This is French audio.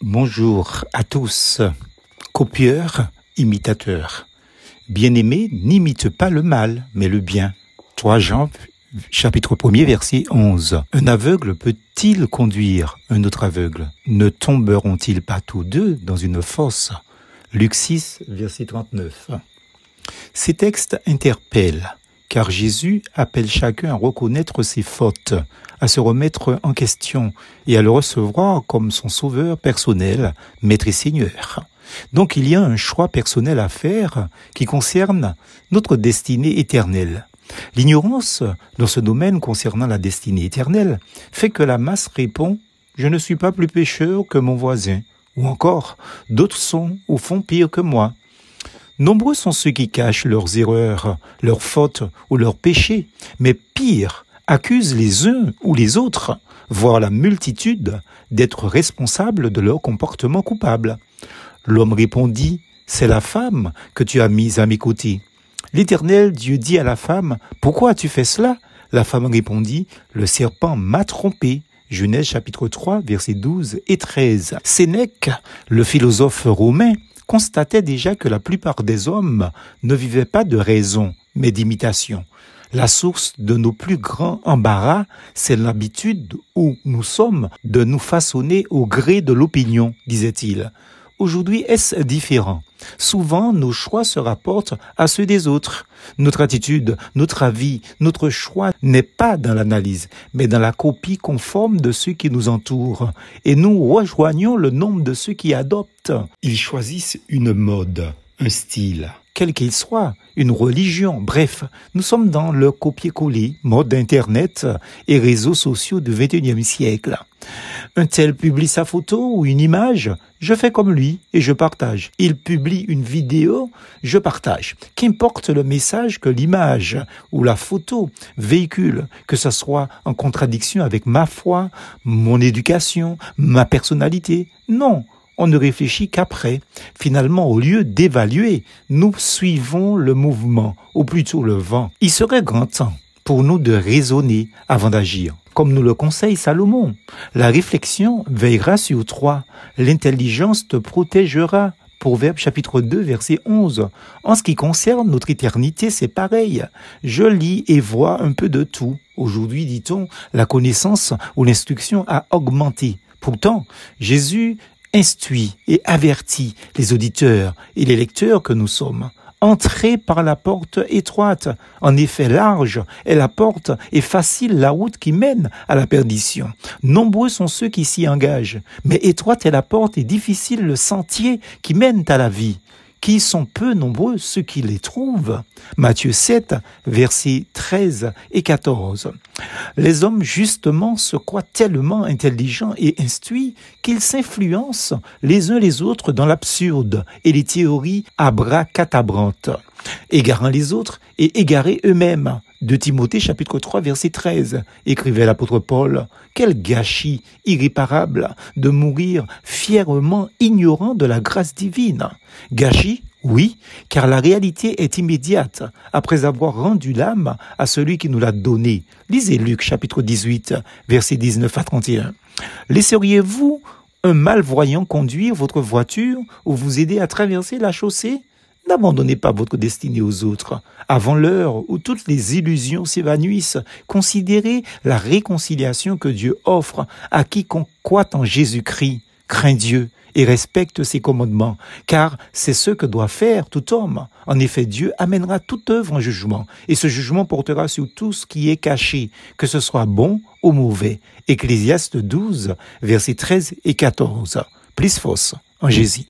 Bonjour à tous. Copieur, imitateur. Bien-aimé, n'imite pas le mal, mais le bien. 3 Jean, chapitre 1er, verset 11. Un aveugle peut-il conduire un autre aveugle? Ne tomberont-ils pas tous deux dans une fosse? Luc 6, verset 39. Ces textes interpellent car Jésus appelle chacun à reconnaître ses fautes, à se remettre en question et à le recevoir comme son sauveur personnel, maître et seigneur. Donc il y a un choix personnel à faire qui concerne notre destinée éternelle. L'ignorance dans ce domaine concernant la destinée éternelle fait que la masse répond ⁇ Je ne suis pas plus pécheur que mon voisin ⁇ ou encore ⁇ D'autres sont ou font pire que moi ⁇ Nombreux sont ceux qui cachent leurs erreurs, leurs fautes ou leurs péchés, mais pire, accusent les uns ou les autres, voire la multitude, d'être responsables de leur comportement coupable. L'homme répondit, C'est la femme que tu as mise à mes côtés. L'Éternel Dieu dit à la femme, Pourquoi as-tu fait cela? La femme répondit, Le serpent m'a trompé. Genèse chapitre 3 versets 12 et 13. Sénèque, le philosophe romain, constatait déjà que la plupart des hommes ne vivaient pas de raison, mais d'imitation. La source de nos plus grands embarras, c'est l'habitude où nous sommes de nous façonner au gré de l'opinion, disait-il. Aujourd'hui, est-ce différent? Souvent, nos choix se rapportent à ceux des autres. Notre attitude, notre avis, notre choix n'est pas dans l'analyse, mais dans la copie conforme de ceux qui nous entourent. Et nous rejoignons le nombre de ceux qui adoptent. Ils choisissent une mode, un style, quel qu'il soit, une religion, bref, nous sommes dans le copier-coller, mode Internet et réseaux sociaux du XXIe siècle. Un tel publie sa photo ou une image, je fais comme lui et je partage. Il publie une vidéo, je partage. Qu'importe le message que l'image ou la photo véhicule, que ce soit en contradiction avec ma foi, mon éducation, ma personnalité. Non, on ne réfléchit qu'après. Finalement, au lieu d'évaluer, nous suivons le mouvement, ou plutôt le vent. Il serait grand temps pour nous de raisonner avant d'agir. Comme nous le conseille Salomon, la réflexion veillera sur toi, l'intelligence te protégera. Proverbe chapitre 2 verset 11. En ce qui concerne notre éternité, c'est pareil. Je lis et vois un peu de tout. Aujourd'hui, dit-on, la connaissance ou l'instruction a augmenté. Pourtant, Jésus instruit et avertit les auditeurs et les lecteurs que nous sommes. Entrez par la porte étroite. En effet, large est la porte et facile la route qui mène à la perdition. Nombreux sont ceux qui s'y engagent, mais étroite est la porte et difficile le sentier qui mène à la vie qui sont peu nombreux ceux qui les trouvent. Matthieu 7, versets 13 et 14. Les hommes justement se croient tellement intelligents et instruits qu'ils s'influencent les uns les autres dans l'absurde et les théories abracadabrantes, égarant les autres et égarés eux-mêmes. De Timothée chapitre 3 verset 13, écrivait l'apôtre Paul, quel gâchis irréparable de mourir fièrement ignorant de la grâce divine. Gâchis oui, car la réalité est immédiate après avoir rendu l'âme à celui qui nous l'a donnée. Lisez Luc chapitre 18, versets 19 à 31. Laisseriez-vous un malvoyant conduire votre voiture ou vous aider à traverser la chaussée? N'abandonnez pas votre destinée aux autres. Avant l'heure où toutes les illusions s'évanouissent, considérez la réconciliation que Dieu offre à quiconque croit en Jésus-Christ. Crains Dieu et respecte ses commandements, car c'est ce que doit faire tout homme. En effet, Dieu amènera toute œuvre en jugement, et ce jugement portera sur tout ce qui est caché, que ce soit bon ou mauvais. Ecclésiaste 12, versets 13 et 14. Plus fausse en Jésus.